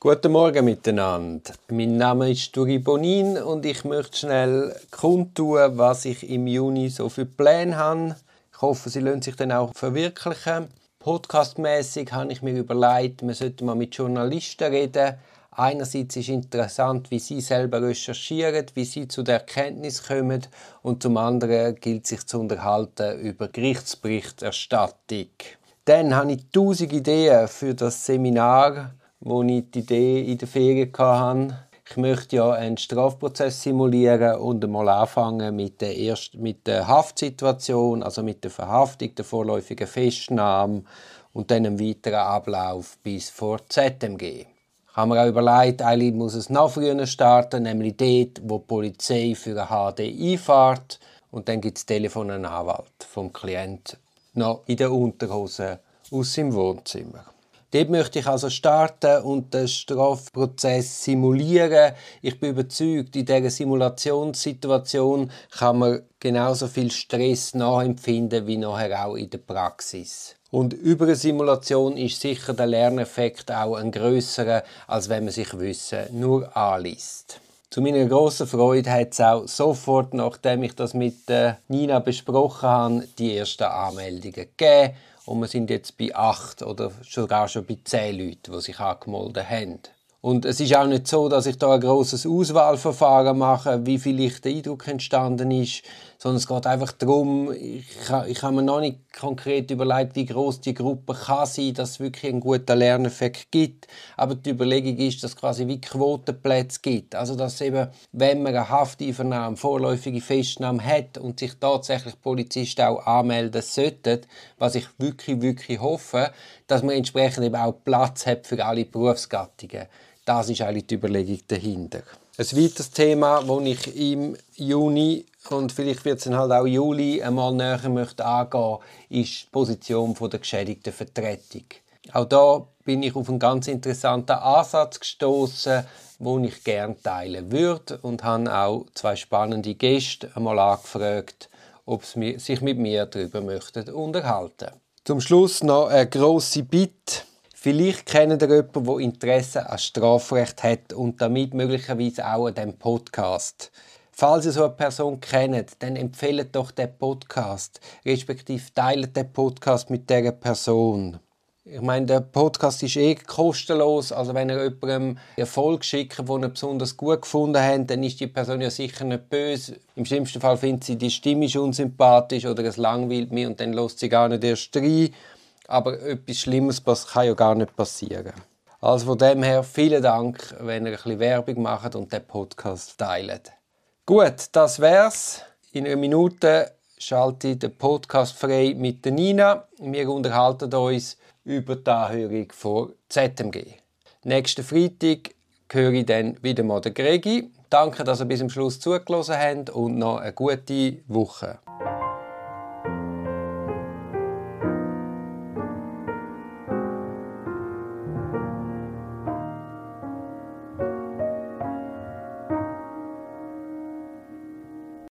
Guten Morgen miteinander. Mein Name ist Duri Bonin und ich möchte schnell kundtun, was ich im Juni so für Pläne habe. Ich hoffe, sie lassen sich dann auch verwirklichen. Podcastmäßig habe ich mir überlegt, man sollte mal mit Journalisten reden. Einerseits ist interessant, wie sie selber recherchieren, wie sie zu der Erkenntnis kommen und zum anderen gilt sich zu unterhalten über Gerichtsberichterstattung. Dann habe ich tausend Ideen für das Seminar wo ich die Idee in der Ferien hatte. Ich möchte ja einen Strafprozess simulieren und einmal anfangen mit der, erst, mit der Haftsituation, also mit der Verhaftung, der vorläufigen Festnahme und dann einem weiteren Ablauf bis vor ZMG. Ich habe mir auch überlegt, eigentlich muss es noch früher starten, nämlich dort, wo die Polizei für eine HD einfährt und dann gibt es Telefon an Anwalt vom Klient noch in der Unterhose aus seinem Wohnzimmer. Dort möchte ich also starten und den Strafprozess simulieren. Ich bin überzeugt, in dieser Simulationssituation kann man genauso viel Stress nachempfinden wie nachher auch in der Praxis. Und über eine Simulation ist sicher der Lerneffekt auch ein größerer, als wenn man sich Wissen nur anliest. Zu meiner grossen Freude hat es auch sofort, nachdem ich das mit Nina besprochen habe, die ersten Anmeldungen gegeben und wir sind jetzt bei acht oder sogar schon bei zehn Leuten, die sich angemeldet haben. Und es ist auch nicht so, dass ich da ein großes Auswahlverfahren mache, wie vielleicht der Eindruck entstanden ist, sondern es geht einfach darum, ich, ich habe mir noch nicht konkret überlegt, wie groß die Gruppe kann sein, dass es wirklich einen guten Lerneffekt gibt. Aber die Überlegung ist, dass es quasi wie Quotenplätze gibt. Also dass eben, wenn man eine Hafteinvernahme, vorläufige Festnahme hat und sich tatsächlich Polizisten auch anmelden sollten, was ich wirklich, wirklich hoffe, dass man entsprechend eben auch Platz hat für alle Berufsgattungen. Das ist eigentlich die Überlegung dahinter. Ein weiteres Thema, das ich im Juni und vielleicht wird es halt auch Juli einmal näher möchte angehen, ist die Position der geschädigten Vertretung. Auch da bin ich auf einen ganz interessanten Ansatz gestoßen, den ich gerne teilen würde und habe auch zwei spannende Gäste einmal angefragt, ob sie sich mit mir darüber möchten unterhalten. Zum Schluss noch eine grosse Bitte. Vielleicht kennt ihr jemanden, der Interesse an Strafrecht hat und damit möglicherweise auch an diesem Podcast. Falls ihr so eine Person kennt, dann empfehlt doch den Podcast, respektive teilt den Podcast mit dieser Person. Ich meine, der Podcast ist eh kostenlos, also wenn ihr jemandem Erfolg schickt, den ihr besonders gut gefunden habt, dann ist die Person ja sicher nicht böse. Im schlimmsten Fall findet sie, die Stimme unsympathisch oder es langweilt mich und dann lässt sie gar nicht erst rein. Aber etwas Schlimmes kann ja gar nicht passieren. Also von dem her vielen Dank, wenn ihr ein bisschen Werbung macht und den Podcast teilt. Gut, das wär's. In einer Minute schalte ich den Podcast frei mit der Nina. Wir unterhalten uns über die Anhörung von ZMG. Nächsten Freitag höre ich dann wieder mal den Gregi. Danke, dass ihr bis zum Schluss zugelassen habt und noch eine gute Woche.